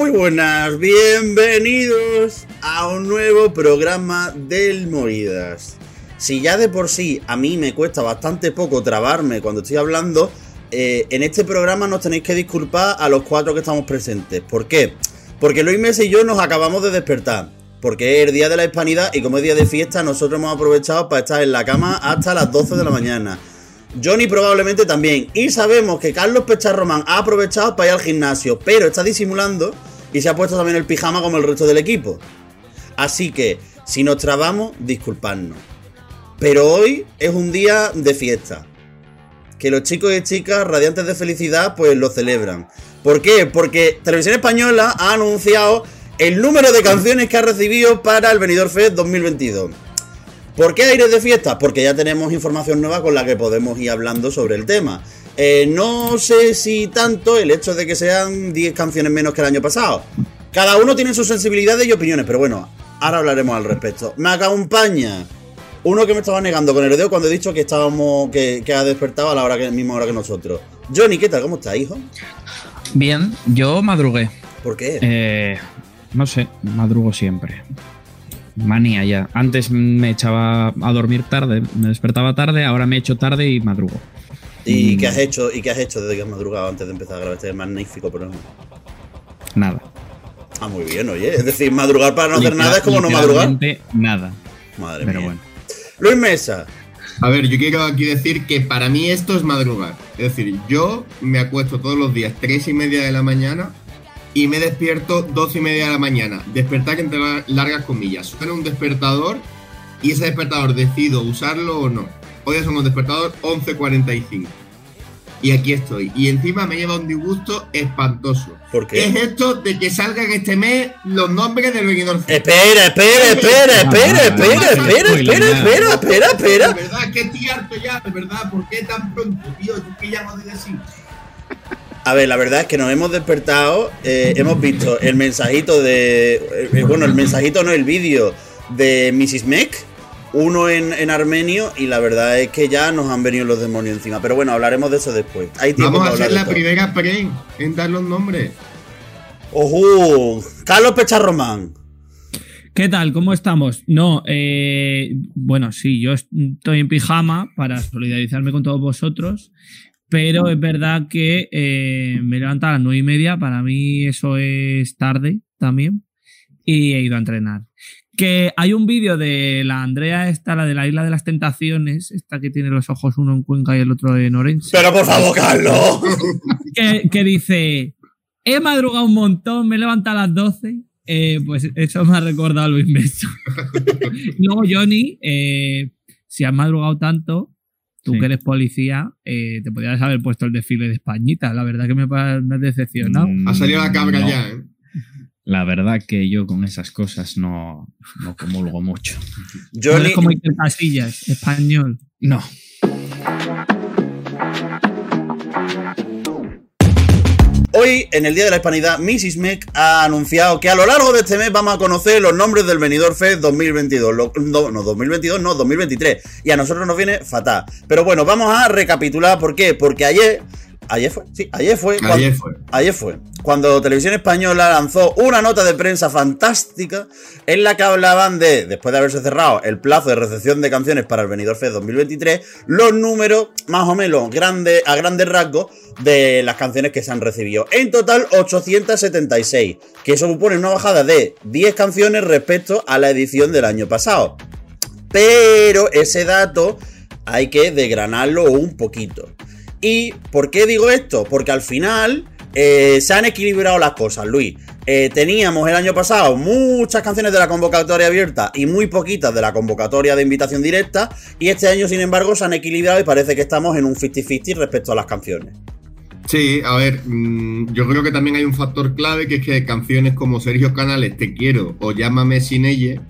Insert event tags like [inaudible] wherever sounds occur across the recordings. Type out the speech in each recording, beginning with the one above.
muy buenas, bienvenidos a un nuevo programa del Movidas. Si ya de por sí a mí me cuesta bastante poco trabarme cuando estoy hablando, eh, en este programa nos tenéis que disculpar a los cuatro que estamos presentes. ¿Por qué? Porque Luis Messi y yo nos acabamos de despertar. Porque es el día de la hispanidad y como es día de fiesta, nosotros hemos aprovechado para estar en la cama hasta las 12 de la mañana. Johnny probablemente también. Y sabemos que Carlos Pecharromán ha aprovechado para ir al gimnasio, pero está disimulando y se ha puesto también el pijama como el resto del equipo. Así que, si nos trabamos, disculpadnos. Pero hoy es un día de fiesta. Que los chicos y chicas radiantes de felicidad pues lo celebran. ¿Por qué? Porque Televisión Española ha anunciado el número de canciones que ha recibido para el Benidorm Fest 2022. ¿Por qué aires de fiesta? Porque ya tenemos información nueva con la que podemos ir hablando sobre el tema. Eh, no sé si tanto el hecho de que sean 10 canciones menos que el año pasado. Cada uno tiene sus sensibilidades y opiniones, pero bueno, ahora hablaremos al respecto. Me acompaña uno que me estaba negando con el dedo cuando he dicho que estábamos, que, ha despertado a la hora que, misma hora que nosotros. Johnny, ¿qué tal? ¿Cómo estás, hijo? Bien, yo madrugué. ¿Por qué? Eh, no sé, madrugo siempre manía ya. Antes me echaba a dormir tarde, me despertaba tarde, ahora me echo tarde y madrugo. ¿Y qué has hecho? ¿Y qué has hecho desde que has madrugado antes de empezar a grabar este magnífico programa? Nada. Ah, muy bien, oye. Es decir, madrugar para no hacer nada es como no madrugar. Nada. Madre Pero bueno. Luis Mesa. A ver, yo quiero aquí decir que para mí esto es madrugar. Es decir, yo me acuesto todos los días tres y media de la mañana y me despierto dos y media de la mañana. Despertar entre largas comillas. Suena un despertador y ese despertador decido usarlo o no. Hoy es un despertador 11.45. Y aquí estoy. Y encima me lleva un disgusto espantoso. ¿Por qué? Es esto de que salgan este mes los nombres del venidor. Espera, espera, espera, espera, espera, espera, espera, espera, espera, espera. De verdad, que estoy harto ya, de verdad. ¿Por qué tan pronto, tío? ¿Tú qué llamo de decir? A ver, la verdad es que nos hemos despertado, eh, hemos visto el mensajito de. Eh, bueno, el mensajito no, el vídeo de Mrs. Mek, uno en, armenio, y la verdad es que ya nos han venido los demonios encima. Pero bueno, hablaremos de eso después. Vamos a hacer la primera pre en dar los nombres. ¡Ojo! Carlos Pecharromán. ¿Qué tal? ¿Cómo estamos? No, eh, bueno, sí, yo estoy en pijama para solidarizarme con todos vosotros pero es verdad que eh, me levanto a las nueve y media, para mí eso es tarde también, y he ido a entrenar. Que hay un vídeo de la Andrea esta, la de la Isla de las Tentaciones, esta que tiene los ojos uno en Cuenca y el otro en Orense. Pero por favor, Carlos. [laughs] Que, dice, he madrugado un montón, me levanto a las 12. Eh, pues eso me ha recordado a Luis Meso. [laughs] Luego Johnny, eh, si has madrugado tanto, Tú que eres policía, eh, te podrías haber puesto el desfile de Españita. La verdad que me, me has decepcionado. Mm, ha salido la cabra ya, ¿eh? La verdad que yo con esas cosas no, no comulgo mucho. Yo no como Iker Casillas, español. No. Hoy, en el Día de la Hispanidad, Mrs. Meck ha anunciado que a lo largo de este mes vamos a conocer los nombres del venidor Fest 2022. no, no, 2022, no, 2023. Y a nosotros nos viene fatal. Pero bueno, vamos a recapitular. ¿Por qué? Porque ayer Ayer fue, sí, ayer fue. ayer fue. Ayer fue. Cuando Televisión Española lanzó una nota de prensa fantástica en la que hablaban de, después de haberse cerrado el plazo de recepción de canciones para el Benidorm Fest 2023, los números más o menos grandes, a grandes rasgos de las canciones que se han recibido. En total, 876, que eso supone una bajada de 10 canciones respecto a la edición del año pasado. Pero ese dato hay que desgranarlo un poquito. ¿Y por qué digo esto? Porque al final eh, se han equilibrado las cosas, Luis. Eh, teníamos el año pasado muchas canciones de la convocatoria abierta y muy poquitas de la convocatoria de invitación directa. Y este año, sin embargo, se han equilibrado y parece que estamos en un 50-50 respecto a las canciones. Sí, a ver, mm, yo creo que también hay un factor clave que es que canciones como Sergio Canales, Te quiero o Llámame sin ella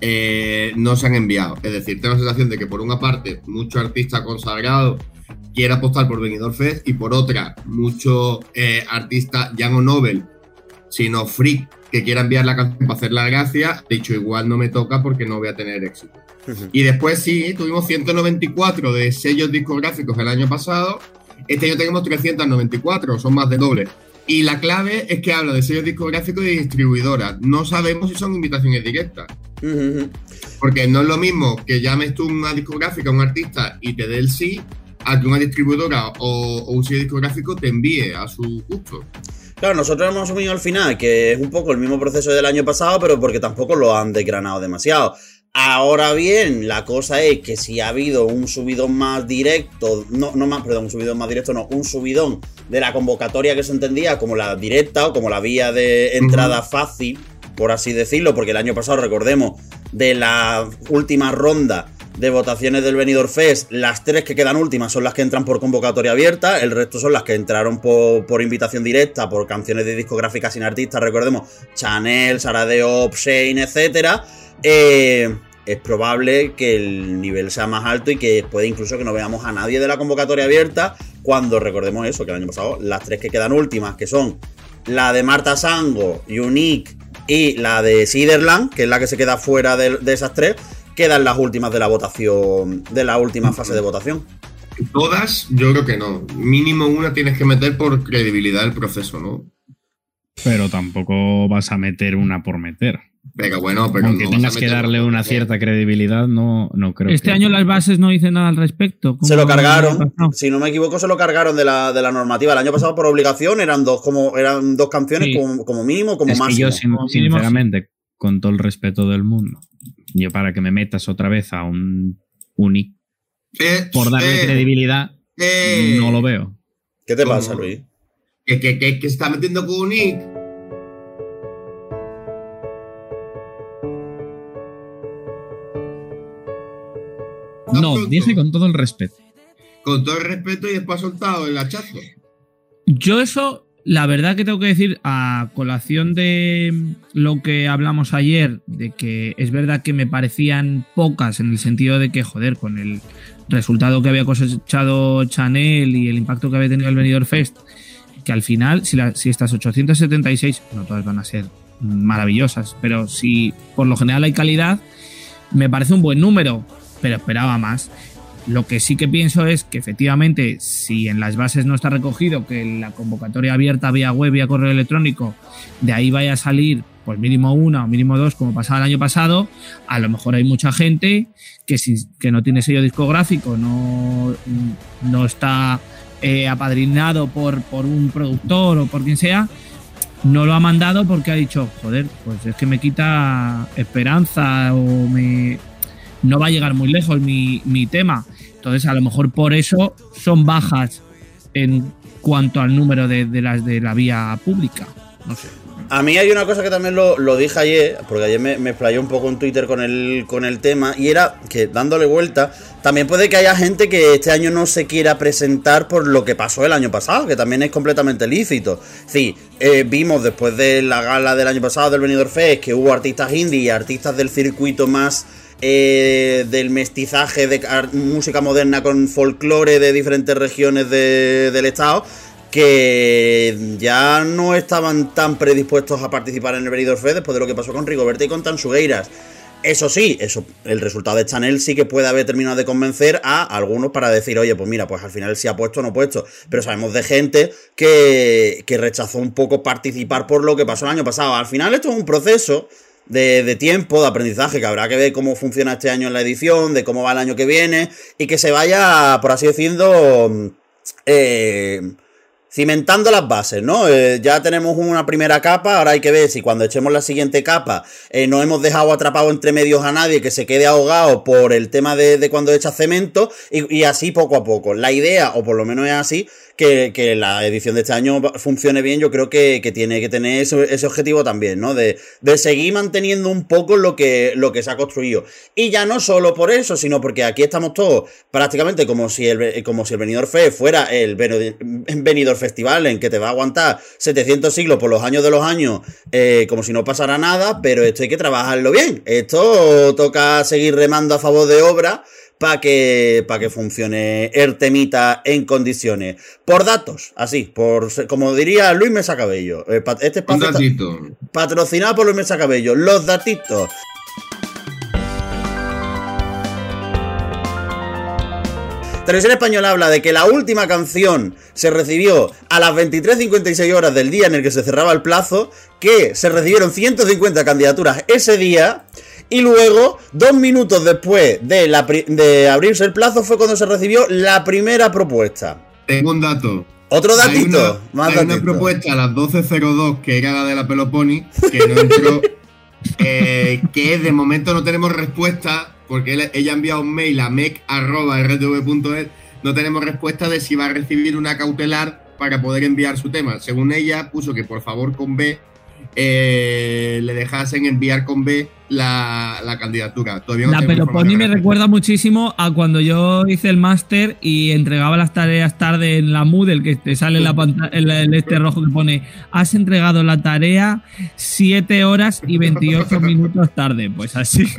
eh, no se han enviado. Es decir, tengo la sensación de que por una parte, muchos artistas consagrados quiere apostar por Benidorm Fest y por otra, muchos eh, artistas ya no Nobel, sino freak que quiera enviar la canción para hacer la gracia, de hecho igual no me toca porque no voy a tener éxito. Y después sí, tuvimos 194 de sellos discográficos el año pasado, este año tenemos 394, son más de doble. Y la clave es que habla de sellos discográficos y distribuidoras. No sabemos si son invitaciones directas. Porque no es lo mismo que llames tú una discográfica a un artista y te dé el sí, a que una distribuidora o, un sello discográfico te envíe a su gusto. Claro, nosotros hemos asumido al final que es un poco el mismo proceso del año pasado, pero porque tampoco lo han desgranado demasiado. Ahora bien, la cosa es que si ha habido un subidón más directo, no, no más, perdón, un subidón más directo, no, un subidón de la convocatoria que se entendía como la directa o como la vía de entrada fácil, por así decirlo, porque el año pasado, recordemos, de la última ronda de votaciones del Benidorm Fest, las tres que quedan últimas son las que entran por convocatoria abierta, el resto son las que entraron por, invitación directa, por canciones de discográficas sin artistas, recordemos, Chanel, Saradeo, Shane, etcétera. Eh, es probable que el nivel sea más alto y que puede incluso que no veamos a nadie de la convocatoria abierta cuando recordemos eso, que el año pasado las tres que quedan últimas, que son la de Marta Sango, Unique y la de Siderland, que es la que se queda fuera de, esas tres, quedan las últimas de la votación, de la última fase de votación. Todas, yo creo que no. Mínimo una tienes que meter por credibilidad del proceso, ¿no? Pero tampoco vas a meter una por meter. Venga, bueno, pero Aunque tengas que darle una cierta credibilidad, no, no creo Este año las bases no dicen nada al respecto. Se lo cargaron. Si no me equivoco, se lo cargaron de la, de la normativa. El año pasado, por obligación, eran dos, como, eran dos canciones como, mínimo, como es máximo. Que yo, sinceramente, con todo el respeto del mundo, yo para que me metas otra vez a un Unic eh, por darle eh, credibilidad, eh. no lo veo. ¿Qué te pasa, Luis? Que, que, que, que está metiendo con Unic No, dije con todo el respeto. Con todo el respeto y después ha soltado el hachazo. Yo eso, la verdad que tengo que decir, a colación de lo que hablamos ayer, de que es verdad que me parecían pocas en el sentido de que, joder, con el resultado que había cosechado Chanel y el impacto que había tenido el Benidorm Fest, que al final, si, si estas 876, no todas van a ser maravillosas, pero si por lo general hay calidad, me parece un buen número pero esperaba más. Lo que sí que pienso es que efectivamente, si en las bases no está recogido que la convocatoria abierta vía web, vía correo electrónico, de ahí vaya a salir pues mínimo una o mínimo dos, como pasaba el año pasado, a lo mejor hay mucha gente que, que no tiene sello discográfico, no, no está eh, apadrinado por, por un productor o por quien sea, no lo ha mandado porque ha dicho, joder, pues es que me quita esperanza o me, no va a llegar muy lejos mi, tema. Entonces, a lo mejor por eso son bajas en cuanto al número de, las de la vía pública. No sé. A mí hay una cosa que también lo, dije ayer, porque ayer me, me explayé un poco en Twitter con el, con el tema, y era que dándole vuelta, también puede que haya gente que este año no se quiera presentar por lo que pasó el año pasado, que también es completamente lícito. Sí, eh, vimos después de la gala del año pasado del Benidorm Fest que hubo artistas indie y artistas del circuito más eh, del mestizaje de música moderna con folclore de diferentes regiones del estado que ya no estaban tan predispuestos a participar en el Benidorm Fest después de lo que pasó con Rigoberta y con Tansugueiras. Eso sí, eso, el resultado de Chanel sí que puede haber terminado de convencer a algunos para decir, oye, pues mira, pues al final sí ha puesto o no ha puesto. Pero sabemos de gente que, que rechazó un poco participar por lo que pasó el año pasado. Al final esto es un proceso de, tiempo, de aprendizaje, que habrá que ver cómo funciona este año en la edición, de cómo va el año que viene, y que se vaya, por así decirlo, eh, cimentando las bases, ¿no? Eh, ya tenemos una primera capa, ahora hay que ver si cuando echemos la siguiente capa eh, no hemos dejado atrapado entre medios a nadie que se quede ahogado por el tema de, cuando echa cemento y, así poco a poco. La idea, o por lo menos es así, que, la edición de este año funcione bien, yo creo que, tiene que tener ese, objetivo también, ¿no? De, seguir manteniendo un poco lo que, lo que se ha construido. Y ya no solo por eso, sino porque aquí estamos todos prácticamente como si el, como si el Benidorm Fest fuera el Benidorm Festival en que te va a aguantar 700 siglos por los años de los años, eh, como si no pasara nada, pero esto hay que trabajarlo bien. Esto toca seguir remando a favor de obra para que, que funcione Ertemita en condiciones. Por datos, así, por como diría Luis Mesa Cabello. Eh, este espacio patrocinado por Luis Mesa Cabello. Los datitos. Televisión Española habla de que la última canción se recibió a las 23.56 horas del día en el que se cerraba el plazo, que se recibieron 150 candidaturas ese día. Y luego, dos minutos después de, de abrirse el plazo, fue cuando se recibió la primera propuesta. Tengo un dato. Otro datito. Hay una, una propuesta a las 12.02 que era la de la Peloponi, que no entró. [laughs] Eh, que de momento no tenemos respuesta, porque ella ha enviado un mail a mec.rtv.es. No tenemos respuesta de si va a recibir una cautelar para poder enviar su tema. Según ella, puso que por favor con B eh, le dejasen enviar con B la, candidatura. Todavía la Peloponi me recuerda muchísimo a cuando yo hice el máster y entregaba las tareas tarde en la Moodle, que te sale la el, este rojo que pone has entregado la tarea 7 horas y 28 [laughs] minutos tarde. Pues así. [laughs]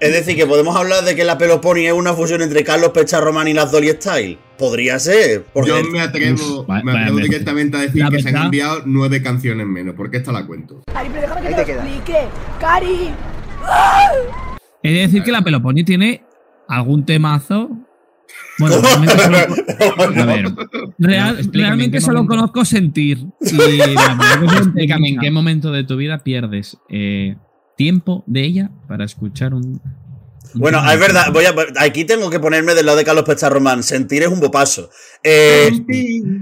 Es decir, que podemos hablar de que la Peloponi es una fusión entre Carlos Pecharroman y las Dolly Style. Podría ser. Yo me atrevo, me atrevo directamente a decir que se han enviado nueve canciones menos, porque esta la cuento. Cari, pero déjame que te, lo explique. Cari, He de decir que la Peloponi tiene algún temazo. Bueno, realmente solo, a ver, realmente solo conozco sentir. Y [laughs] Explícame en qué momento de tu vida pierdes eh, tiempo de ella para escuchar un. bueno, es verdad, voy a, aquí tengo que ponerme del lado de Carlos Román. Sentir es un bopaso. Eh,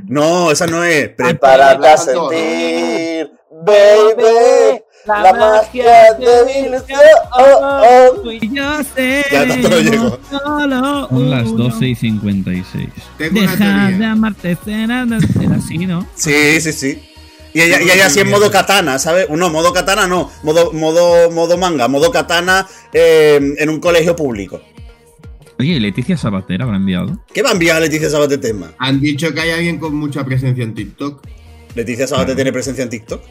no, esa no es. Prepárate a sentir, baby. La, magia de oh, oh, oh. yo sé. Ya tanto no llego. Son las 12 y 56. Deja de amarte, era así, ¿no? Sí, sí, sí. Y ella, y ella así en modo katana, ¿sabes? No, modo katana no, modo, modo, modo manga, modo katana eh, en un colegio público. Oye, ¿y Leticia Sabater habrá enviado? ¿Qué va a enviar Leticia Sabater tema? Han dicho que hay alguien con mucha presencia en TikTok. ¿Leticia Sabater tiene presencia en TikTok?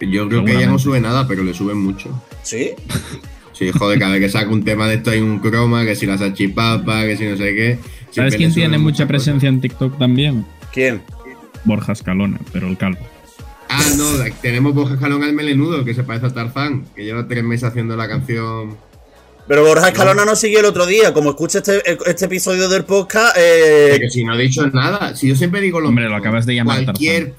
Yo creo que ella no sube nada, pero le suben mucho. ¿Sí? [laughs] Sí, joder, cada vez que saca un tema de esto hay un croma, que si la salchipapa, que si no sé qué. ¿Sabes quién tiene mucha presencia en TikTok también? ¿Quién? Borja Escalona, pero el calvo. Ah, no, tenemos Borja Escalona el melenudo, que se parece a Tarzán, que lleva tres meses haciendo la canción. Pero Borja Escalona no siguió el otro día. Como escucha este, este episodio del podcast. Eh... Que si no he dicho nada. Si yo siempre digo lo Hombre, lo acabas de llamar Cualquier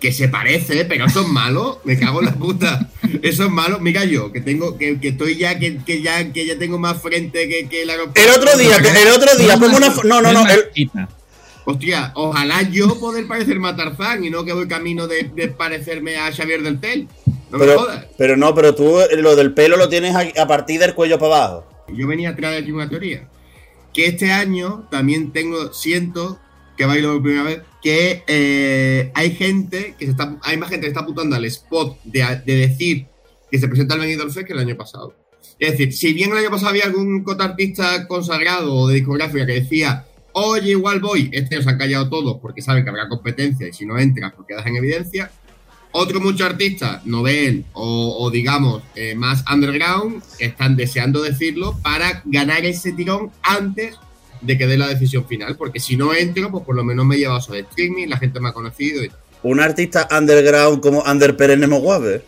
que se parece, pero eso es malo. Me cago en la puta. Eso es malo. Mira yo, que tengo, que, que estoy ya, que, que, ya, que ya tengo más frente que, que el aeropuerto. El otro día, el otro día, pongo una. No, no, no. Hostia, ojalá yo poder parecerme a Tarzán y no que voy camino de, parecerme a Xavier del Tel. No pero, me jodas. Pero no, pero tú lo del pelo lo tienes a, partir del cuello para abajo. Yo venía a traer aquí una teoría. Que este año también tengo, siento que bailo por primera vez, que eh, hay gente que se está, hay más gente que está apuntando al spot de, decir que se presenta el Benidorm Fest que el año pasado. Es decir, si bien el año pasado había algún cotartista consagrado o de discográfica que decía, oye, igual voy, este se han callado todos porque saben que habrá competencia y si no entras, pues quedas en evidencia. Otros muchos artistas, novel o, o digamos eh, más underground, están deseando decirlo para ganar ese tirón antes de que dé la decisión final, porque si no entro, pues por lo menos me he llevado su streaming, la gente me ha conocido. Y... Un artista underground como Under Perenne Moguave.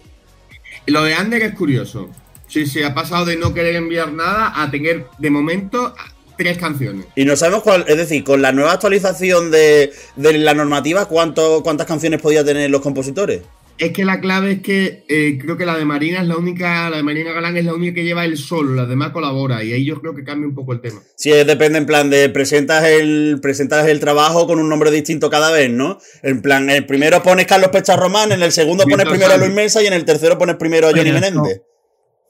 Lo de Under es curioso. Sí, sí, ha pasado de no querer enviar nada a tener de momento tres canciones. Y no sabemos cuál, es decir, con la nueva actualización de, de la normativa, ¿cuánto, ¿cuántas canciones podía tener los compositores? Es que la clave es que eh, creo que la de Marina es la única, la de Marina Galán es la única que lleva el solo, las demás colabora y ahí yo creo que cambia un poco el tema. Sí, depende en plan de presentas el presentas el trabajo con un nombre distinto cada vez, ¿no? En plan, el primero pones Carlos Román, en el segundo pones primero a Luis Mesa y en el tercero pones primero a Johnny Menéndez.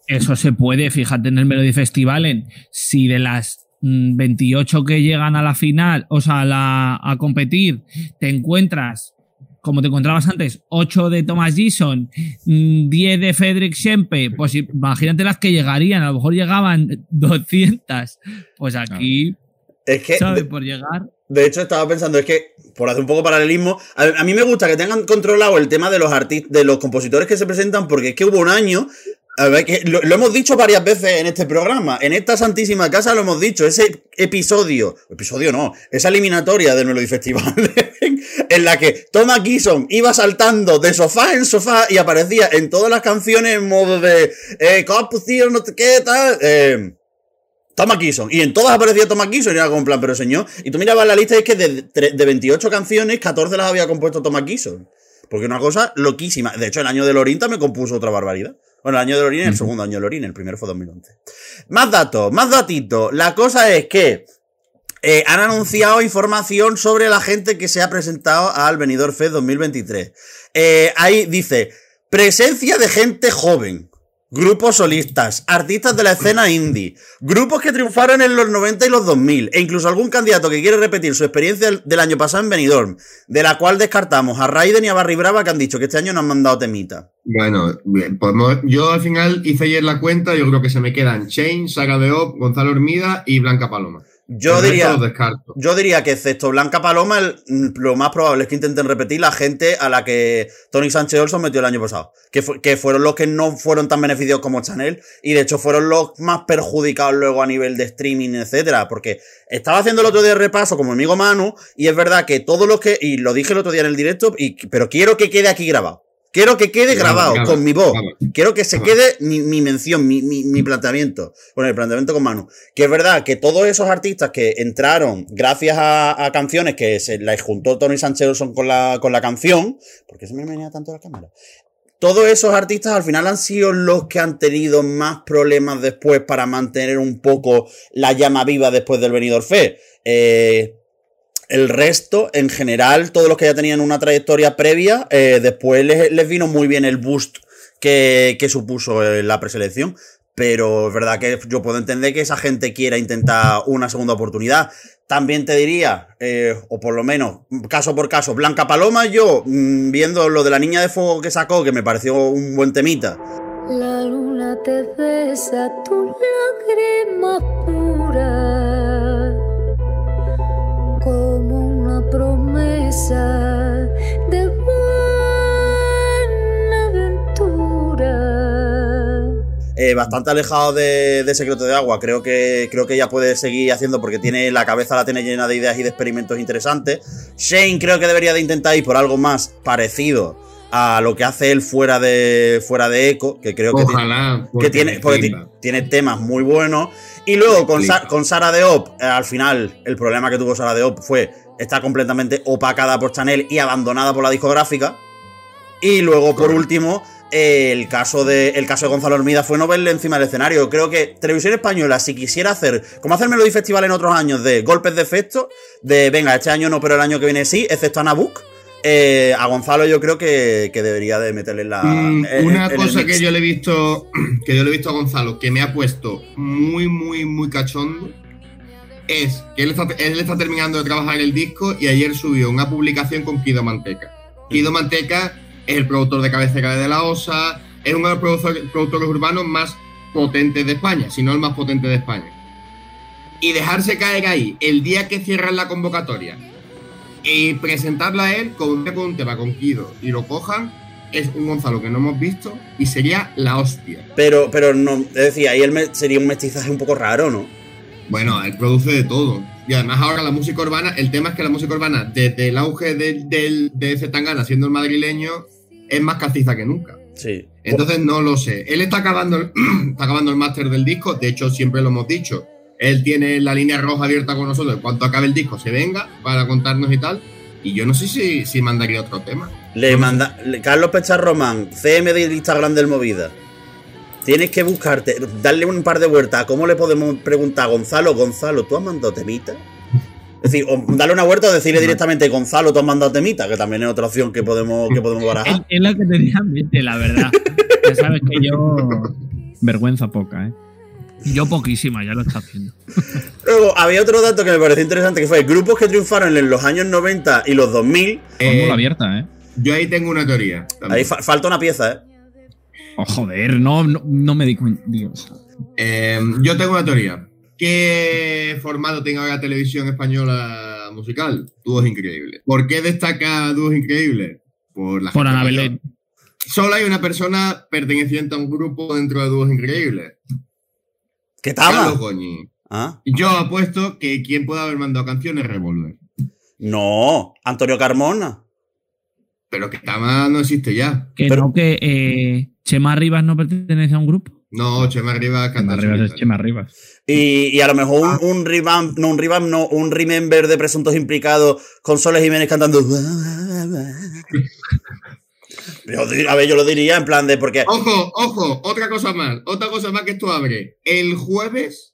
Eso se puede, fíjate en el Melody Festival, en si de las 28 mm, que llegan a la final, o sea, a, a competir, te encuentras como te encontrabas antes, 8 de Thomas Gison, 10 mm, de Frederick Schempe, pues imagínate las que llegarían, a lo mejor llegaban [laughs] 200. Pues aquí, es que, ¿sabes? Por llegar. De hecho, estaba pensando, es que, por hacer un poco paralelismo, a, mí me gusta que tengan controlado el tema de los artistas, de los compositores que se presentan, porque es que hubo un año a ver, que lo, hemos dicho varias veces en este programa. En esta santísima casa lo hemos dicho. Ese episodio, episodio no, esa eliminatoria del Melody Festival, en la que Thomas Gison iba saltando de sofá en sofá y aparecía en todas las canciones en modo de eh, no sé qué tal. Eh, Thomas Gison. Y en todas aparecía Thomas Gison y era como en plan, pero señor. Y tú mirabas la lista y es que de, de 28 canciones, 14 las había compuesto Thomas Gison. Porque una cosa loquísima. De hecho, el año de Lorinta me compuso otra barbaridad. Bueno, el año de Lorin, el segundo año de Lorin, el primero fue 2011. Más datos, más datitos. La cosa es que eh, han anunciado información sobre la gente que se ha presentado al Benidorm Fest 2023. Eh, ahí dice, presencia de gente joven. Grupos solistas, artistas de la escena indie, grupos que triunfaron en los 90 y los 2000, e incluso algún candidato que quiere repetir su experiencia del año pasado en Benidorm, de la cual descartamos a Raiden y a Barry Brava que han dicho que este año nos han mandado temita. Bueno, bien, yo al final hice ayer la cuenta, yo creo que se me quedan Shane, Saga de Op, Gonzalo Hermida y Blanca Paloma. Yo diría, yo diría que excepto Blanca Paloma, lo más probable es que intenten repetir la gente a la que Tony Sánchez Olson metió el año pasado. Que, que fueron los que no fueron tan beneficiados como Chanel. Y de hecho fueron los más perjudicados luego a nivel de streaming, etcétera. Porque estaba haciendo el otro día repaso como amigo Manu. Y es verdad que todos los que. Y lo dije el otro día en el directo. Y, pero quiero que quede aquí grabado. Quiero que quede grabado con mi voz. Quiero que se quede mi, mención, mi, planteamiento. Bueno, el planteamiento con Manu. Que es verdad que todos esos artistas que entraron gracias a, canciones que se las juntó Tony Sánchez con la, con la canción. ¿Por qué se me venía tanto la cámara? Todos esos artistas al final han sido los que han tenido más problemas después para mantener un poco la llama viva después del venidor fe. Eh, el resto, en general, todos los que ya tenían una trayectoria previa, eh, después les, vino muy bien el boost que, supuso eh, la preselección. Pero es verdad que yo puedo entender que esa gente quiera intentar una segunda oportunidad. También te diría, eh, o por lo menos, caso por caso, Blanca Paloma, yo, mm, viendo lo de la niña de fuego que sacó, que me pareció un buen temita. La luna te besa tu lágrima promesa de aventura. Eh, bastante alejado de, Secreto de Agua. Creo que, creo que ella puede seguir haciendo porque tiene la cabeza la tiene llena de ideas y de experimentos interesantes. Shane creo que debería de intentar ir por algo más parecido a lo que hace él fuera de fuera de Echo, que creo que, tiene, que tiene, tiene temas muy buenos. Y luego con, con Sara de Op, eh, al final, el problema que tuvo Sara de Op fue estar completamente opacada por Chanel y abandonada por la discográfica. Y luego, por último, el caso de el caso de Gonzalo Hormida fue no verle encima del escenario. Creo que Televisión Española, si quisiera hacer, como hace el Melody Festival en otros años, de golpes de efecto, de venga, este año no, pero el año que viene sí, excepto a Nabuc eh, a Gonzalo yo creo que, debería de meterle la. Mm, una cosa que yo le he visto. [clears throat] Que yo le he visto a Gonzalo que me ha puesto muy, muy, muy cachondo. Es que él está, terminando de trabajar en el disco y ayer subió una publicación con Kido Manteca. Kido Manteca es el productor de cabecera de la OSA, es uno de los productores urbanos más potentes de España, si no el más potente de España. Y dejarse caer ahí el día que cierran la convocatoria y presentarlo a él con un tema con Kido y lo cojan es un Gonzalo que no hemos visto y sería la hostia. Pero, pero no, es decir, ahí él sería un mestizaje un poco raro, ¿no? Bueno, él produce de todo. Y además ahora la música urbana, el tema es que la música urbana, desde el auge de, de, de Zetangana siendo el madrileño, es más castiza que nunca. Sí. Entonces no lo sé. Él está acabando, [clears throat] está acabando el máster del disco, de hecho siempre lo hemos dicho él tiene la línea roja abierta con nosotros. En cuanto acabe el disco, se venga para contarnos y tal. Y yo no sé si, si mandaría otro tema. Le manda Carlos Pechar Román, CM de Instagram del Movida. Tienes que buscarte, darle un par de vueltas. ¿Cómo le podemos preguntar a Gonzalo? Gonzalo, ¿tú has mandado temita? Es decir, o darle una vuelta o decirle directamente, Gonzalo, tú has mandado temita, que también es otra opción que podemos, que podemos barajar. Es, lo que tenía en mente, la verdad. ya sabes que yo. Vergüenza poca, ¿eh? Yo poquísima, ya lo está haciendo. Luego, había otro dato que me pareció interesante, que fue grupos que triunfaron en los años 90 y los 2000. Eh, abierta, ¿eh? Yo ahí tengo una teoría. Ahí falta una pieza, ¿eh? Oh, joder, no, no, me di cuenta. Eh, yo tengo una teoría. ¿Qué formato tenga la televisión española musical? Dúos increíbles. ¿Por qué destaca Dúos increíbles? Por la Por Ana Belén. Solo hay una persona perteneciente a un grupo dentro de Dúos increíbles. ¿Qué tal? ¿Ah? Yo apuesto que quien puede haber mandado canciones es Revolver. No, Antonio Carmona. Pero que Tama no existe ya. Que Pero... no, que eh, Chema Rivas no pertenece a un grupo. No, Chema Rivas canta. Chema Rivas es Chema Rivas. Y, a lo mejor un, ah. un revamp, no un revamp, no, un remember de presuntos implicados con Soles Jiménez cantando. [laughs] a ver, yo lo diría en plan de porque. Ojo, ojo, otra cosa más. Otra cosa más que esto abre. El jueves,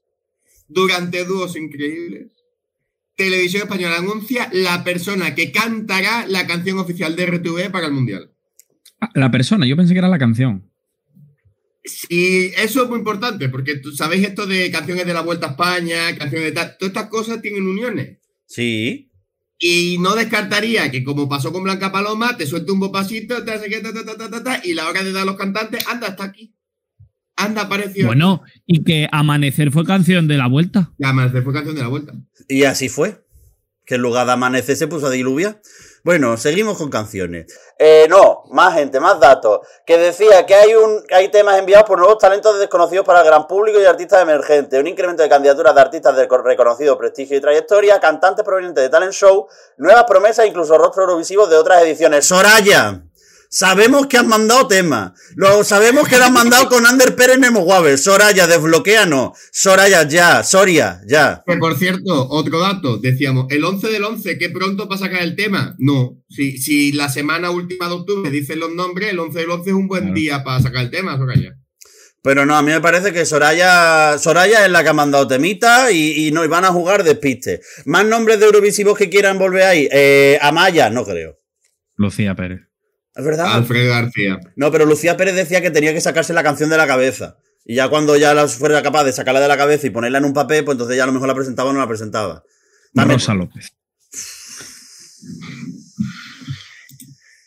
durante Dúos Increíbles, Televisión Española anuncia la persona que cantará la canción oficial de RTV para el Mundial. La persona, yo pensé que era la canción. Y eso es muy importante, porque tú sabéis esto de canciones de la Vuelta a España, canciones de tal, todas estas cosas tienen uniones. Sí. Y no descartaría que, como pasó con Blanca Paloma, te suelte un bopasito, te hace que y la hora de dar a los cantantes, anda hasta aquí. Anda, apareció. Bueno, y que Amanecer fue canción de la vuelta. Y Amanecer fue canción de la vuelta. Y así fue. Que en lugar de Amanecer se puso a diluvia. Bueno, seguimos con canciones. Eh, no, más gente, más datos. Que decía que hay, un, hay temas enviados por nuevos talentos desconocidos para el gran público y artistas emergentes. Un incremento de candidaturas de artistas de reconocido prestigio y trayectoria, cantantes provenientes de talent show, nuevas promesas e incluso rostros eurovisivos de otras ediciones. Soraya. Sabemos que has mandado tema. Lo sabemos que lo has mandado con Ander Pérez Nemo Soraya, desbloqueano. Soraya, ya. Soria, ya. Que por cierto, otro dato. Decíamos, el 11 del 11, ¿qué pronto para sacar el tema? No. Si, si la semana última de octubre dicen los nombres, el 11 del 11 es un buen día para sacar el tema, Soraya. Pero no, a mí me parece que Soraya, Soraya es la que ha mandado temita y, y no van a jugar despiste. ¿Más nombres de Eurovisivos que quieran volver ahí? Eh, Amaya, no creo. Lucía Pérez. ¿Es verdad? Alfredo García. No, pero Lucía Pérez decía que tenía que sacarse la canción de la cabeza. Y ya cuando ya la fuera capaz de sacarla de la cabeza y ponerla en un papel, pues entonces ya a lo mejor la presentaba o no la presentaba. Rosa López.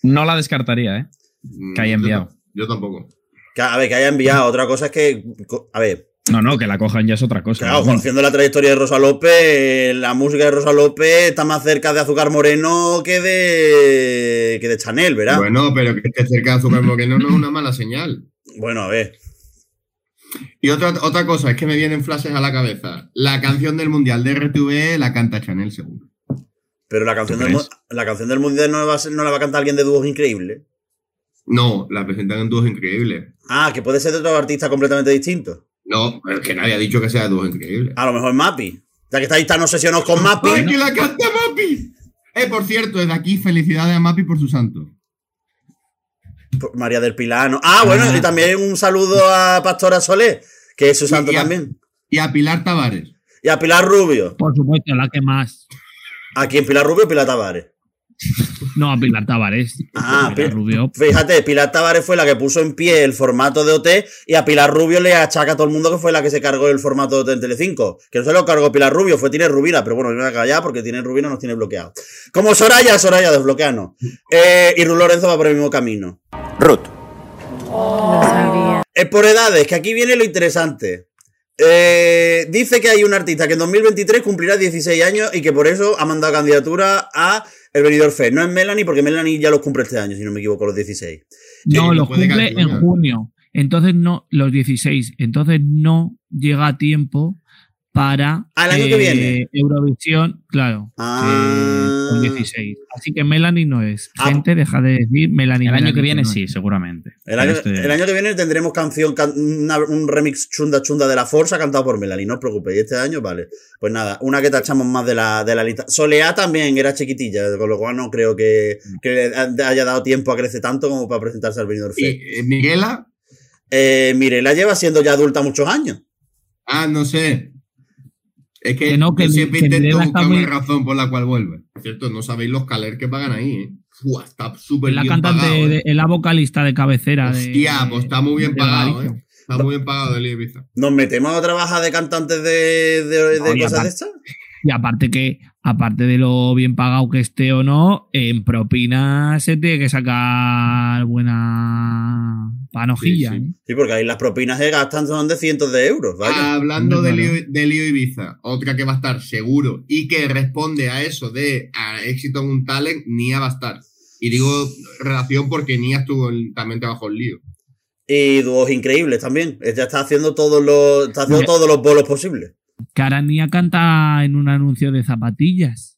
No la descartaría, ¿eh? Que haya enviado. Yo, yo tampoco. a ver, que haya enviado. Otra cosa es que. A ver, no, no, que la cojan ya es otra cosa. Claro, conociendo la trayectoria de Rosa López, la música de Rosa López está más cerca de Azúcar Moreno que de que de Chanel, ¿verdad? Bueno, pero que esté cerca de Azúcar Moreno no es una mala señal. Bueno, a ver. Y otra, otra cosa, es que me vienen flashes a la cabeza. La canción del Mundial de RTV la canta Chanel, seguro. Pero la canción, del, la canción del Mundial no, va no la va a cantar alguien de dúos increíbles. No, la presentan en dúos increíbles. Ah, que puede ser de otro artista completamente distinto. No, es que nadie ha dicho que sea dúo increíble. A lo mejor Mapi. Ya que estáis tan obsesionados con Mapi. ¡Ay, que la canta Mapi! Eh, por cierto, desde aquí felicidades a Mapi por su santo. María del Pilano. Ah, bueno, ah. y también un saludo a Pastora Solé, que es su santo también. Y a Pilar Tavares. Y a Pilar Rubio. Por supuesto, la que más. ¿A quién? ¿Pilar Rubio o Pilar Tavares? No, a Pilar Tavares. Ah, Pilar Rubio. Fíjate, Pilar Tavares fue la que puso en pie el formato de OT y a Pilar Rubio le achaca a todo el mundo que fue la que se cargó el formato de OT en Telecinco. Que no se lo cargó Pilar Rubio, fue Tiene Rubina, pero bueno, me voy a callar porque Tiene Rubina nos tiene bloqueado. Como Soraya, Soraya desbloqueano. Eh, y Ruth Lorenzo va por el mismo camino. Ruth. Es por edades, que aquí viene lo interesante. Eh, dice que hay un artista que en 2023 cumplirá 16 años y que por eso ha mandado candidatura a el venidor Fe. No es Melanie, porque Melanie ya los cumple este año, si no me equivoco, los 16. No, los cumple en junio. Entonces no, los 16. Entonces no llega a tiempo para al año que viene eh, Eurovisión, claro, ah. con 16. Así que Melanie no es. Ah. Gente, deja de decir Melanie. El año que viene sí, seguramente. El año, que viene tendremos canción, un remix chunda chunda de la Forza cantado por Melanie, no os preocupéis. este año, vale. Pues nada, una que tachamos más de la, de la lista. Soleá también era chiquitilla, con lo cual no creo que, que haya dado tiempo a crecer tanto como para presentarse al venidor. ¿Y eh, Miguela? Eh, Mirela lleva siendo ya adulta muchos años. Ah, no sé. Es que, no, que siempre intento buscar una razón por la cual vuelve. cierto, no sabéis los caler que pagan ahí, ¿eh? está súper bien cantante pagado. De, ¿eh? la vocalista de cabecera. Hostia, pues está muy bien pagado, ¿eh? Está muy bien pagado el Ibiza. ¿Nos metemos a trabajar de cantantes de, de, de cosas de estas? Y aparte que, aparte de lo bien pagado que esté o no, en propinas se tiene que sacar buena panojilla. Sí, ¿eh? porque ahí las propinas se gastan son de cientos de euros. Hablando de lío, Ibiza, otra que va a estar seguro y que responde a eso de éxito en un talent, Nia va a estar. Y digo relación porque Nia estuvo también trabajó el lío. Y dúos increíbles también. Ella está haciendo todos los, está haciendo todos los bolos posibles. Carania canta en un anuncio de zapatillas.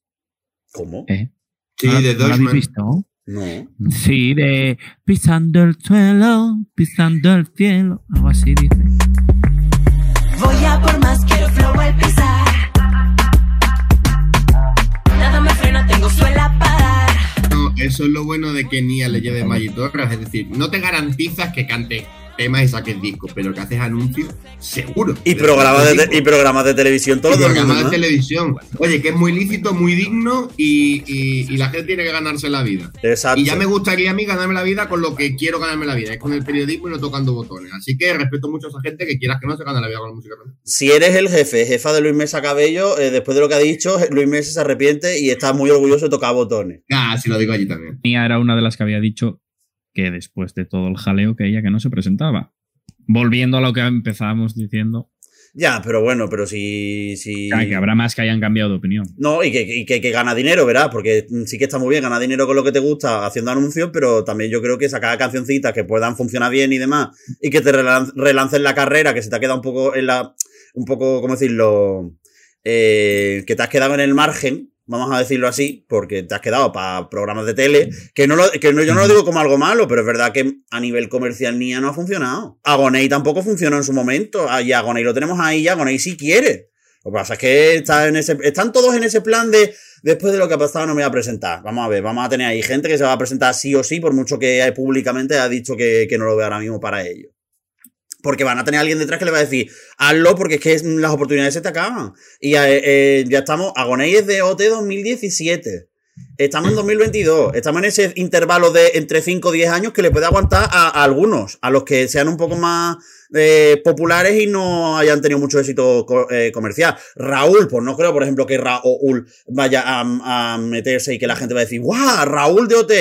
¿Cómo? ¿Eh? Sí, ¿No, de ¿no Deutschman. Habéis visto? No. Mm. Sí, de pisando el suelo, pisando el cielo, algo así dice. Voy a por más, quiero flow al pisar. Nada me frena, tengo suela para. No, eso es lo bueno de que Nia le lleve Magitorras, es decir, no te garantizas que cante temas y saques discos, pero que haces anuncios, seguro. Y programas de, y programas de televisión todos los Programas de televisión. Oye, que es muy lícito, muy digno y, y, la gente tiene que ganarse la vida. Exacto. Y ya me gustaría a mí ganarme la vida con lo que quiero ganarme la vida, es con el periodismo y no tocando botones. Así que respeto mucho a esa gente que quieras que no se gane la vida con la música. Si eres el jefe, jefa de Luis Mesa Cabello, eh, después de lo que ha dicho, Luis Mesa se arrepiente y está muy orgulloso de tocar botones. Ah, sí lo digo allí también. Mía era una de las que había dicho que después de todo el jaleo que ella que no se presentaba. Volviendo a lo que empezábamos diciendo. Ya, pero bueno, pero si. si... que habrá más que hayan cambiado de opinión. No, y que, que, gana dinero, ¿verdad? Porque sí que está muy bien, gana dinero con lo que te gusta haciendo anuncios, pero también yo creo que sacar cancioncitas que puedan funcionar bien y demás, y que te relancen la carrera, que se te ha quedado un poco en la. Un poco, ¿cómo decirlo? Eh, que te has quedado en el margen, vamos a decirlo así, porque te has quedado para programas de tele, que, no, lo, que yo no lo digo como algo malo, pero es verdad que a nivel comercial NIA no ha funcionado. Agonei tampoco funcionó en su momento, y Agonei lo tenemos ahí, y Agonei sí quiere. Lo que pasa es que está en ese, están todos en ese plan de después de lo que ha pasado no me voy a presentar. Vamos a ver, vamos a tener ahí gente que se va a presentar sí o sí, por mucho que públicamente ha dicho que, que no lo ve ahora mismo para ello porque van a tener alguien detrás que le va a decir, hazlo porque es que las oportunidades se te acaban. Y eh, eh, ya estamos, Agonei es de OT 2017. Estamos en 2022, estamos en ese intervalo de entre 5 o 10 años que le puede aguantar a, algunos, a los que sean un poco más eh, populares y no hayan tenido mucho éxito eh, comercial. Raúl, pues no creo, por ejemplo, que Raúl vaya a, meterse y que la gente va a decir, ¡guau! Raúl de OT.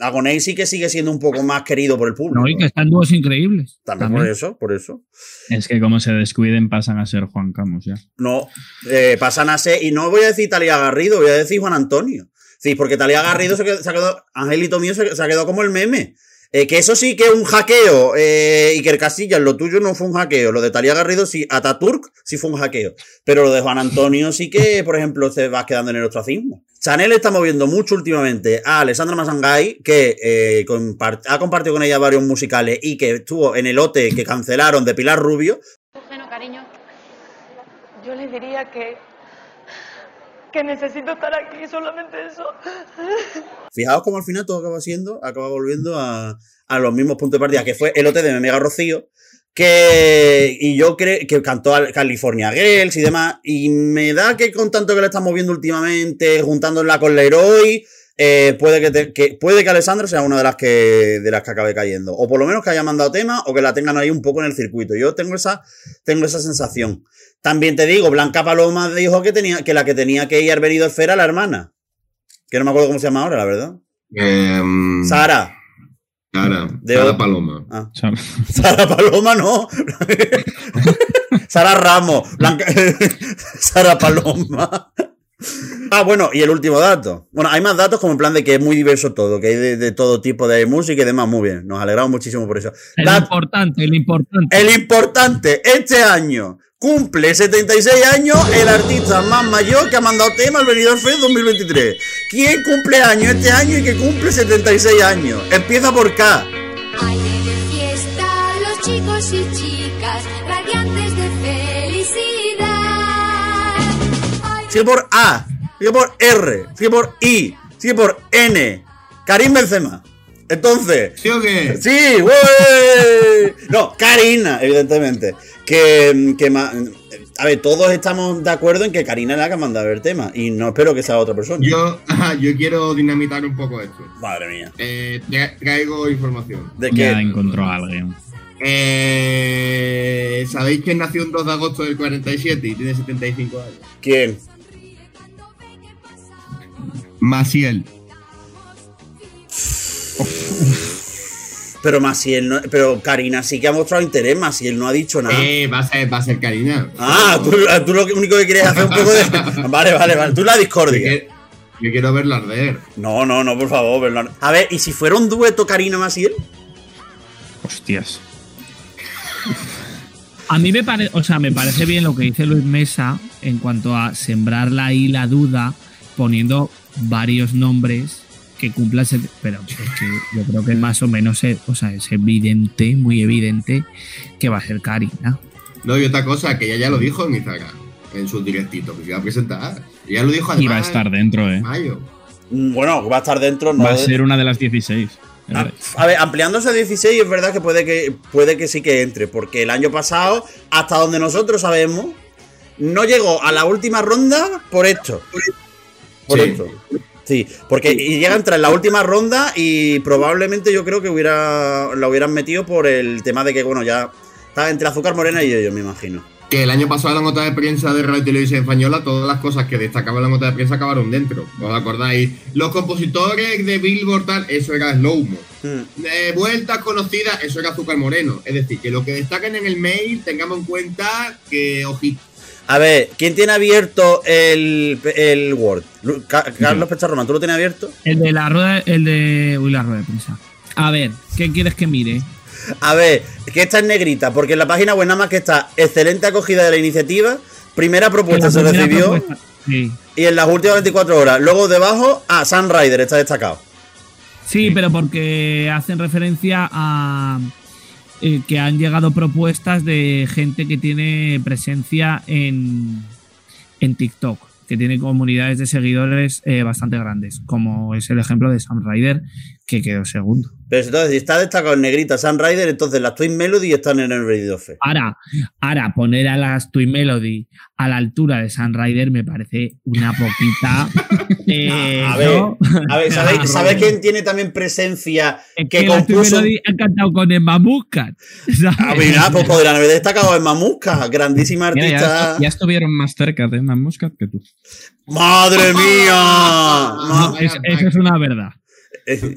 Agonei sí que sigue siendo un poco más querido por el público. No, y que están dúos increíbles. También, por eso, por eso. Es que como se descuiden pasan a ser Juan Camus ya. No, eh, pasan a ser, y no voy a decir Talia Garrido, voy a decir Juan Antonio. Sí, porque Talía Garrido se, ha quedado, Angelito mío se, ha quedado como el meme. Eh, que eso sí que es un hackeo. Eh, el Casillas, lo tuyo no fue un hackeo. Lo de Talía Garrido sí, Ataturk sí fue un hackeo. Pero lo de Juan Antonio sí que, por ejemplo, se va quedando en el ostracismo. Chanel está moviendo mucho últimamente a Alessandra Masangay, que eh, ha compartido con ella varios musicales y que estuvo en el OTE que cancelaron de Pilar Rubio. Bueno, cariño, yo le diría que que necesito estar aquí, solamente eso. Fijaos cómo al final todo acaba siendo, acaba volviendo a, los mismos puntos de partida, que fue el OT de Mega Rocío, que y yo creo que cantó a California Girls y demás, y me da que con tanto que le estamos moviendo últimamente, juntándola con Leroy, eh, puede que, puede que Alessandra sea una de las que de las que acabe cayendo o por lo menos que haya mandado tema o que la tengan ahí un poco en el circuito yo tengo esa tengo esa sensación también te digo, Blanca Paloma dijo que tenía que la que tenía que ir venido era la hermana. Que no me acuerdo cómo se llama ahora, la verdad. Em, Sara. Sara. Sara Paloma. Ah. [laughs] Sara Paloma no. [laughs] Sara Ramos. [laughs] Sara Paloma. [laughs] Ah, bueno, y el último dato. Bueno, hay más datos como en plan de que es muy diverso todo, que hay de, todo tipo de música y demás. Muy bien, nos alegramos muchísimo por eso. El importante, el importante. El importante, este año cumple 76 años el artista más mayor que ha mandado tema al Venidor Fest 2023. ¿Quién cumple años este año y que cumple 76 años? Empieza por K. de fiesta los chicos y chicas, Sigue por A, sigue por R, sigue por I, sigue por N. Karim Benzema. Entonces. ¿Sí o qué? Sí, güey. No, Karina, evidentemente. Que, que a ver, todos estamos de acuerdo en que Karina es la que ha mandado el tema. Y no espero que sea otra persona. Yo, yo quiero dinamitar un poco esto. Madre mía. Eh, traigo información. ¿De qué? Ya encontró a alguien. Eh, ¿Sabéis quién nació el 2 de agosto del 47 y tiene 75 años? ¿Quién? Maciel. Pero Maciel no, pero Karina sí que ha mostrado interés, Maciel no ha dicho nada. Eh, va a ser, va a ser Karina. Ah, tú, lo único que quieres es hacer un poco de. [laughs] Vale, vale, vale. Tú la discordia. Yo, quiero verla arder. No, no, no, por favor, verla A ver, ¿y si fuera un dueto Karina-Maciel? Hostias. A mí me parece, o sea, me parece bien lo que dice Luis Mesa en cuanto a sembrarla ahí la duda, poniendo varios nombres que cumpla ese. Pero yo creo que más o menos es, o sea, es evidente, muy evidente, que va a ser Karina. No, y otra cosa, que ella ya lo dijo en Instagram, en su directito, que se iba a presentar. Ella lo dijo además. Iba a estar dentro, ¿eh? Mayo. Mm, bueno, va a estar dentro. No va a ser una de las 16. Ah, a ver, ampliándose a 16 es verdad que puede, que puede que sí que entre, porque el año pasado, hasta donde nosotros sabemos, no llegó a la última ronda por esto. Por esto. Sí, porque llega a entrar en la última ronda y probablemente yo creo que hubiera la hubieran metido por el tema de que, bueno, ya está entre Azúcar Morena y yo, me imagino. Que el año pasado en la nota de prensa de Radio Televisión Española, todas las cosas que destacaban la nota de prensa acabaron dentro. ¿Os acordáis? Los compositores de Billboard, tal, eso era Slow Mo. Hmm. vueltas conocidas, eso era Azúcar Moreno. Es decir, que lo que destacan en el mail, tengamos en cuenta que, ojito a ver, ¿quién tiene abierto el, el Word? Carlos Pecharroman, ¿tú lo tienes abierto? El de la rueda, el de. Uy, la rueda de prensa. A ver, ¿qué quieres que mire? A ver, que esta es negrita, porque en la página web nada más que está excelente acogida de la iniciativa, primera propuesta se recibió sí. y en las últimas 24 horas. Luego debajo, ah, Sunrider está destacado. sí, pero porque hacen referencia a eh, que han llegado propuestas de gente que tiene presencia en, en TikTok, que tiene comunidades de seguidores eh, bastante grandes, como es el ejemplo de Sam Ryder, que quedó segundo. Pero entonces, si está destacado en negrita Sam Ryder, entonces las Twin Melody están en el Veridofe. Ahora, ahora, poner a las Twin Melody a la altura de Sam Ryder me parece una poquita. [laughs] Eh, a, ver, a ver, [laughs] ¿sabéis, quién tiene también presencia que, que compuso? Twin Melody ha cantado con Emma Muscat. [laughs] A ver, pues podrían haber destacado Emma Muscat, grandísima artista. ya, estuvieron más cerca de Emma Muscat que tú. ¡Madre mía! eso es una verdad.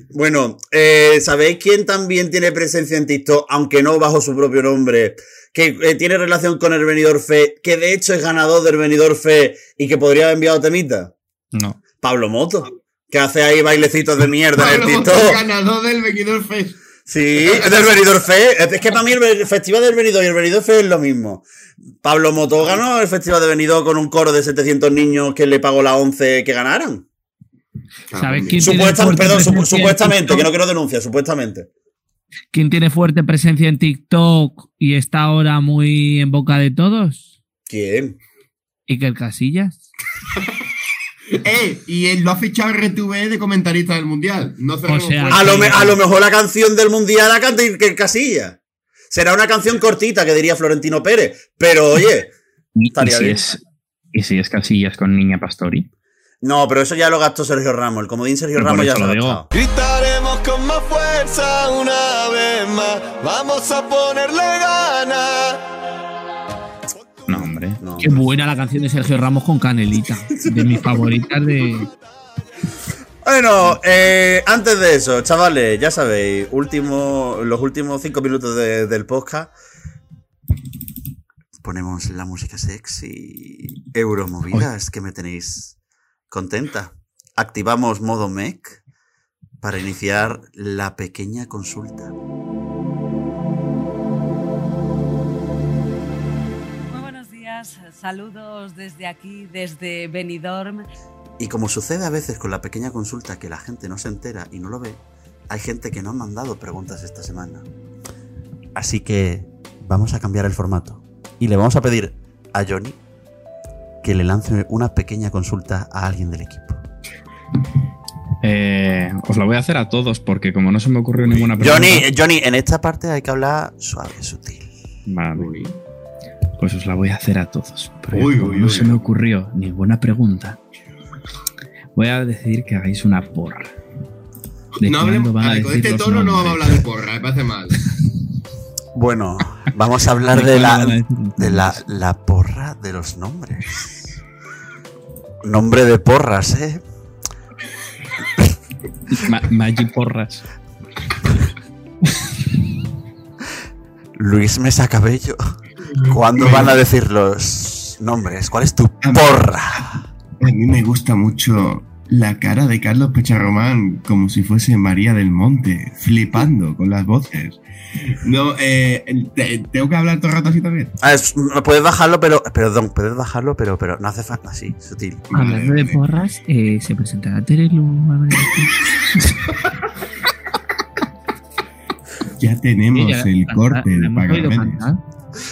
Bueno, eh, ¿sabéis quién también tiene presencia en TikTok, aunque no bajo su propio nombre? Que eh, tiene relación con el venidor Fe, que de hecho es ganador del venidor Fe y que podría haber enviado temita. No. Pablo Moto, que hace ahí bailecitos de mierda en el TikTok. ganador del venidor Fe. Sí, es del venidor Fe. Es que para mí el festival del venidor y el venidor Fe es lo mismo. Pablo Moto ganó el festival de venidor con un coro de 700 niños que le pagó la 11 que ganaran. ¿Sabes quién perdón, supuestamente, que no quiero denunciar, supuestamente. ¿Quién tiene fuerte presencia en TikTok y está ahora muy en boca de todos? ¿Quién? Iker Casillas. [laughs] eh, y él lo ha fichado RTV de comentarista del mundial. No o sea, a, lo a, lo mejor la canción del mundial la canta Iker Casillas. Será una canción cortita que diría Florentino Pérez, pero oye, estaría bien. ¿Y si es Casillas con Niña Pastori? No, pero eso ya lo gastó Sergio Ramos. El comodín Sergio Ramos ya lo ha gastado. Gritaremos con más fuerza una vez más. Vamos a ponerle ganas. No, hombre. Qué buena la canción de Sergio Ramos con Canelita. De mis favoritas de. Bueno, eh, antes de eso, chavales, ya sabéis, último, los últimos cinco minutos del podcast. Ponemos la música sexy. Euromovidas, que me tenéis Contenta. Activamos modo MEC para iniciar la pequeña consulta. Muy buenos días, saludos desde aquí, desde Benidorm. Y como sucede a veces con la pequeña consulta que la gente no se entera y no lo ve, hay gente que no ha mandado preguntas esta semana. Así que vamos a cambiar el formato y le vamos a pedir a Johnny que le lance una pequeña consulta a alguien del equipo. Eh, os la voy a hacer a todos porque como no se me ocurrió ninguna pregunta... Johnny, Johnny, en esta parte hay que hablar suave, sutil. Vale. Pues os la voy a hacer a todos. no se me ocurrió ninguna pregunta. Voy a decidir que hagáis una porra. no hablemos, con este tono no vamos a hablar de porra, me parece mal. [laughs] Bueno, vamos a hablar de la, de la, la porra de los nombres. Nombre de porras, ¿eh? Maggi Porras. Luis Mesa Cabello. ¿Cuándo van a decir los nombres? ¿Cuál es tu porra? A mí me gusta mucho la cara de Carlos Pecharromán como si fuese María del Monte, flipando con las voces. No, eh, tengo que hablar todo el rato así también. Ah, puedes bajarlo, pero. Perdón, puedes bajarlo, pero, pero no hace falta así, sutil. Hablando de porras, eh, se presentará Terelu. [laughs] [laughs] [laughs] ya tenemos el corte de pagamentos.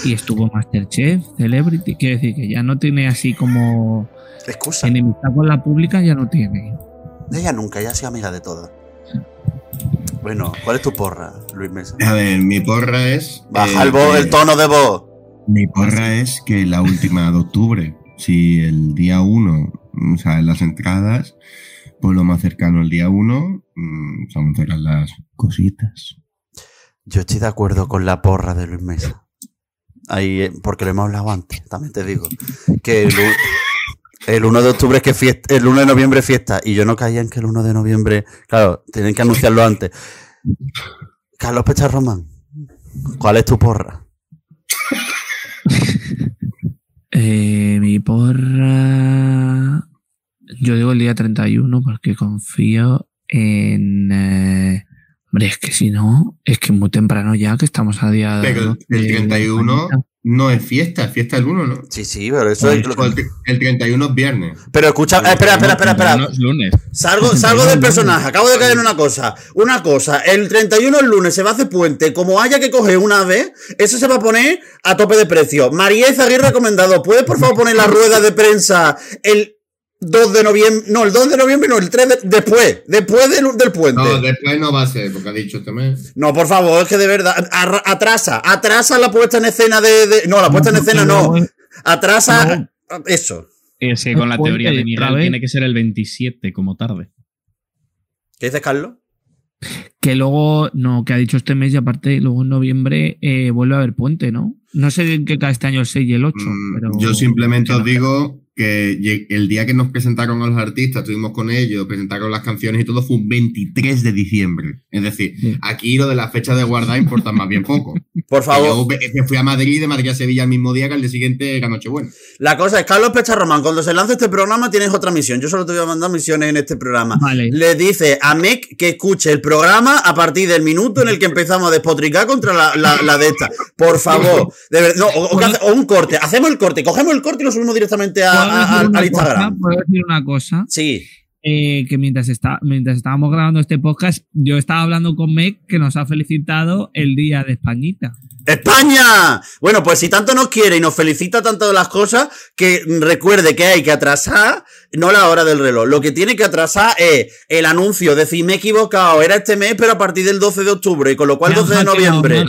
Y estuvo Masterchef, Celebrity. Quiere decir que ya no tiene así como. Excusa. Enemistad con la pública ya no tiene. Ella nunca, ella ha sido amiga de todas. Bueno, ¿cuál es tu porra, Luis Mesa? A ver, mi porra es. Baja el, el tono de voz. Mi porra es que la última de octubre, si el día 1, o sea, en las entradas, pues lo más cercano el día 1, mmm, son cerrar las cositas. Yo estoy de acuerdo con la porra de Luis Mesa. Ahí, eh, porque lo hemos hablado antes, también te digo. Que el, 1 de octubre es que fiesta, el 1 de noviembre es fiesta. Y yo no caía en que el 1 de noviembre. Claro, tienen que anunciarlo antes. Carlos Pecharromán, ¿cuál es tu porra? Eh, mi porra. Yo digo el día 31 porque confío en. Eh, hombre, es que si no, es que muy temprano ya que estamos a día. Pero el 31 no es fiesta, es fiesta el 1, ¿no? Sí, sí, pero eso es. El, 31 es viernes. Pero escucha, espera, espera, espera, espera. lunes. Salgo, [laughs] salgo del personaje, acabo de caer en una cosa. Una cosa, el 31 el lunes se va a hacer puente, como haya que coger una vez, eso se va a poner a tope de precio. María Izaguirre recomendado, ¿puedes por favor poner la rueda de prensa el 2 de noviembre, no, el 2 de noviembre, no, el 3 de, después, después del, del, puente. No, después no va a ser, porque ha dicho este mes. No, por favor, es que de verdad, atrasa, atrasa la puesta en escena de, no, la puesta en escena no, atrasa eso. Es que con la teoría de Miguel tiene que ser el 27 como tarde. ¿Qué dices, Carlos? Que luego, no, que ha dicho este mes y aparte luego en noviembre eh, vuelve a haber puente, ¿no? No sé en qué cae este año el 6 y el 8. Mm, pero yo simplemente os digo que el día que nos presentaron a los artistas, estuvimos con ellos, presentaron las canciones y todo, fue un 23 de diciembre. Es decir, aquí lo de la fecha de guardar importa más bien poco. [laughs] Por favor. Yo fui a Madrid, de Madrid a Sevilla el mismo día que al día siguiente era Nochebuena. La cosa es, Carlos Pecharromán, cuando se lance este programa tienes otra misión. Yo solo te voy a mandar misiones en este programa. Le dice a Mec que escuche el programa a partir del minuto en el que empezamos a despotricar contra la, de esta. Por favor. no, o, un corte. Hacemos el corte, cogemos el corte y lo subimos directamente a, al Instagram. ¿Puedo decir una cosa? Sí. Eh, que mientras, está, mientras estábamos grabando este podcast, yo estaba hablando con Meg, que nos ha felicitado el día de Españita. ¡España! Bueno, pues si tanto nos quiere y nos felicita tanto de las cosas, que recuerde que hay que atrasar, no la hora del reloj. Lo que tiene que atrasar es el anuncio, decir, me he equivocado, era este mes, pero a partir del 12 de octubre, y con lo cual 12 de noviembre.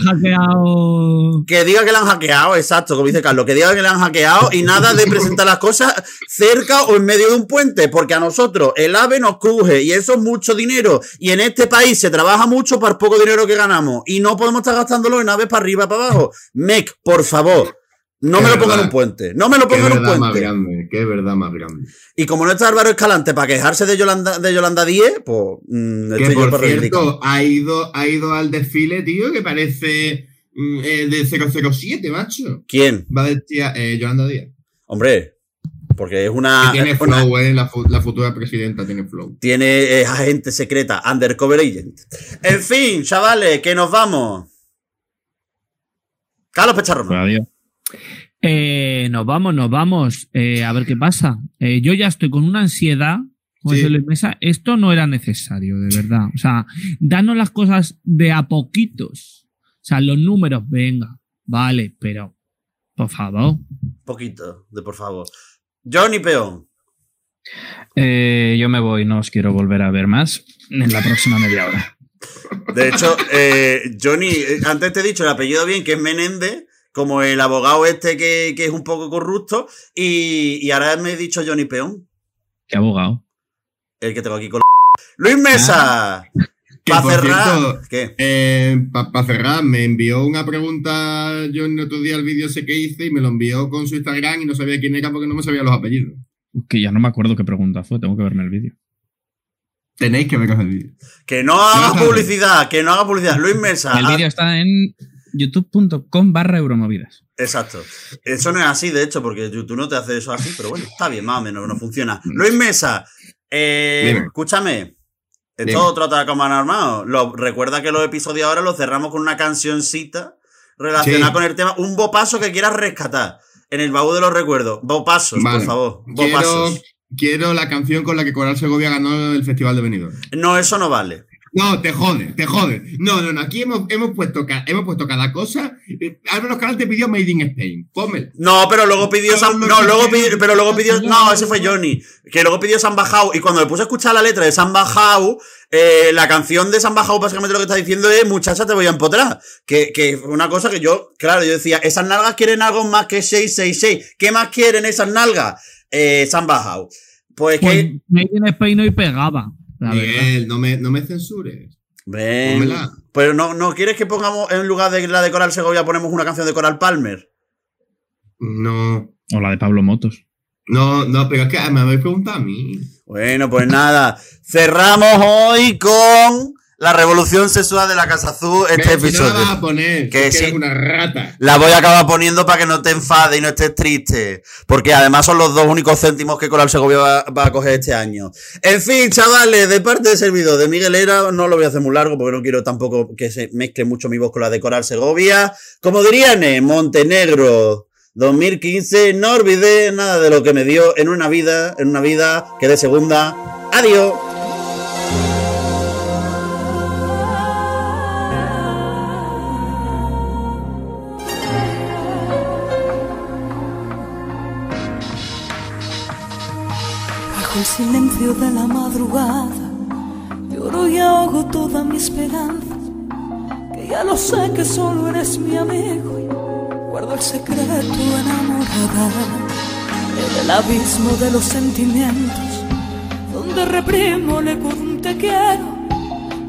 Que diga que le han hackeado, exacto, como dice Carlos, que diga que le han hackeado y nada de presentar las cosas cerca o en medio de un puente, porque a nosotros el AVE nos cruje y eso es mucho dinero. Y en este país se trabaja mucho para poco dinero que ganamos y no podemos estar gastándolo en aves para arriba para abajo. Mec, por favor. No me lo pongan en un puente. No me lo pongan en un puente. Más grande, qué verdad más grande. Y como no está Álvaro Escalante para quejarse de Yolanda, de Yolanda 10, pues. Mm, que por cierto, ha ido, ha ido al desfile, tío, que parece mm, eh, de 007, macho. ¿Quién? Va a decir eh, Yolanda Díaz. Hombre, porque es una. tiene flow, eh, la, futura presidenta tiene flow. Tiene eh, agente secreta, undercover agent. En fin, chavales, que nos vamos. Carlos Pecharroma. Adiós. Eh, nos vamos, nos vamos. Eh, a ver qué pasa. Eh, yo ya estoy con una ansiedad. mesa. Esto no era necesario, de verdad. O sea, danos las cosas de a poquitos. O sea, los números, venga. Vale, pero. Por favor. Poquito, de por favor. Johnny Peón. yo me voy, no os quiero volver a ver más en la próxima media hora. De hecho, eh, Johnny, eh, antes te he dicho el apellido bien, que es Menéndez, como el abogado este que, es un poco corrupto, y, ahora me he dicho Johnny Peón. ¿Qué abogado? El que tengo aquí con [laughs] Luis Mesa. Ah. Para cerrar, ¿qué? Eh, para cerrar, me envió una pregunta yo en otro día el vídeo ese que hice y me lo envió con su Instagram y no sabía quién era porque no me sabía los apellidos. Que ya no me acuerdo qué pregunta fue, tengo que verme el vídeo. Tenéis que ver el vídeo. Que no haga publicidad, que no haga publicidad. Luis Mesa. El vídeo está en youtube.com barra euromovidas. Exacto. Eso no es así, de hecho, porque YouTube no te hace eso así, pero bueno, está bien, más o menos, no funciona. Mm. Luis Mesa, eh, escúchame. Esto trata como han armado. Lo, recuerda que los episodios ahora los cerramos con una cancioncita relacionada con el tema. Un bopaso que quieras rescatar en el baúl de los recuerdos. Bopasos, por favor. Bopasos quiero la canción con la que Coral Segovia ganó el Festival de Benidorm. No, eso no vale. No, te jode, te jode. No, no, no. Aquí hemos, hemos, puesto, hemos puesto cada cosa. Eh, Álvaro Canal te pidió Made in Spain. Pómelo. No, pero luego pidió San, no, luego pidió, pero luego pidió, no, ese fue Johnny, que luego pidió San Bajau y cuando me puse a escuchar la letra de San Bajau, eh, la canción de San Bajau básicamente lo que está diciendo es muchacha te voy a empotrar, que que una cosa que yo, claro, yo decía, esas nalgas quieren algo más que 666. ¿Qué más quieren esas nalgas? Eh, San Bajau. Pues, pues que Made in Spain y pegaba. Miguel, no me, no me censures. Ven. Pero no, no quieres que pongamos en lugar de la de Coral Segovia ponemos una canción de Coral Palmer. No. O la de Pablo Motos. No, no, pero es que me habéis preguntado a mí. Bueno, pues nada. Cerramos hoy con la revolución sexual de la Casa Azul, este episodio. No la a poner, que es una rata. La voy a acabar poniendo para que no te enfades y no estés triste. Porque además son los dos únicos céntimos que Coral Segovia va, va, a coger este año. En fin, chavales, de parte del servidor de Miguel Era, no lo voy a hacer muy largo porque no quiero tampoco que se mezcle mucho mi voz con la de Coral Segovia. Como dirían, en Montenegro. 2015, no olvidé nada de lo que me dio en una vida, en una vida que de segunda. Adiós. El silencio de la madrugada. Lloro y ahogo toda mi esperanza que ya lo sé que solo eres mi amigo. Guardo el secreto enamorada en el abismo de los sentimientos donde reprimo le te quiero.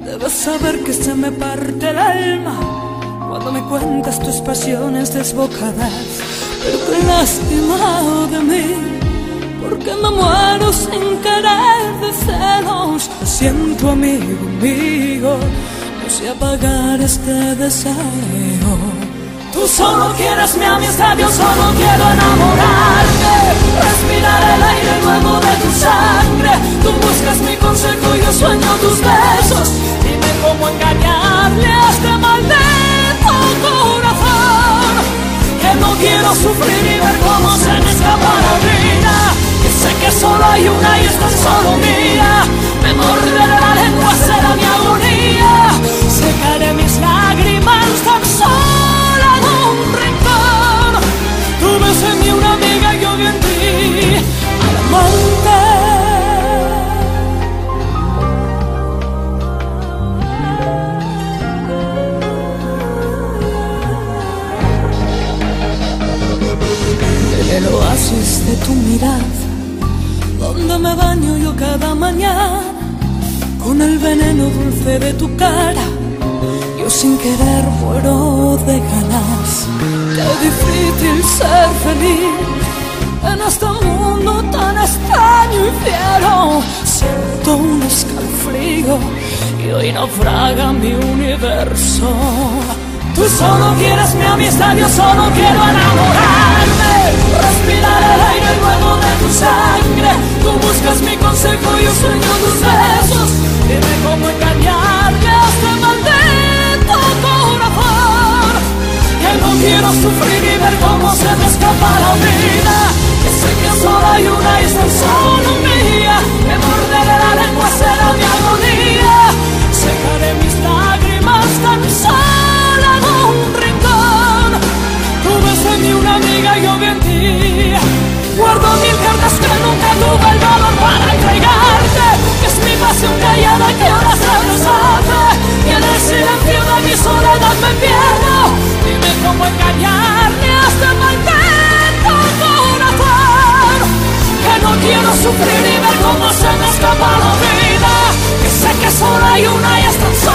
Debes saber que se me parte el alma cuando me cuentas tus pasiones desbocadas. Pero que lastimado de mí porque me muero sin querer de celos. Lo siento, amigo, amigo, no sé apagar este deseo. Tú solo quieres mi amistad, yo solo quiero enamorarte. Respirar el aire nuevo de tu sangre. Tú buscas mi consejo, yo sueño tus besos. Dime cómo engañarle a este maldito corazón. Que no quiero sufrir y ver cómo se me escapa la vida. Sé que solo hay una y es tan solo mía. Me morderé la lengua, será mi agonía. Secaré mis lágrimas tan solo en un rincón. Tú ves en mí una amiga y yo en ti al amante. el oasis de tu mirada donde me baño yo cada mañana con el veneno dulce de tu cara. Yo sin querer muero de ganas. Qué difícil ser feliz en este mundo tan extraño y fiero. Siento un escalofrío y hoy naufraga mi universo. Tú solo quieres mi amistad, yo solo quiero enamorarme. Respirar el aire nuevo de tu sangre. Tú buscas mi consejo, yo sueño tus besos. Dime cómo engañarle a este maldito corazón. Que no quiero sufrir y ver cómo se me escapa la vida. Que sé que solo hay una y solo callada que ahora se lo y en el silencio de mi soledad me pierdo. Dime cómo engañarle hasta maldito corazón. Que no quiero sufrir y ver cómo se me escapa la vida. Que sé que solo hay una y es tan solo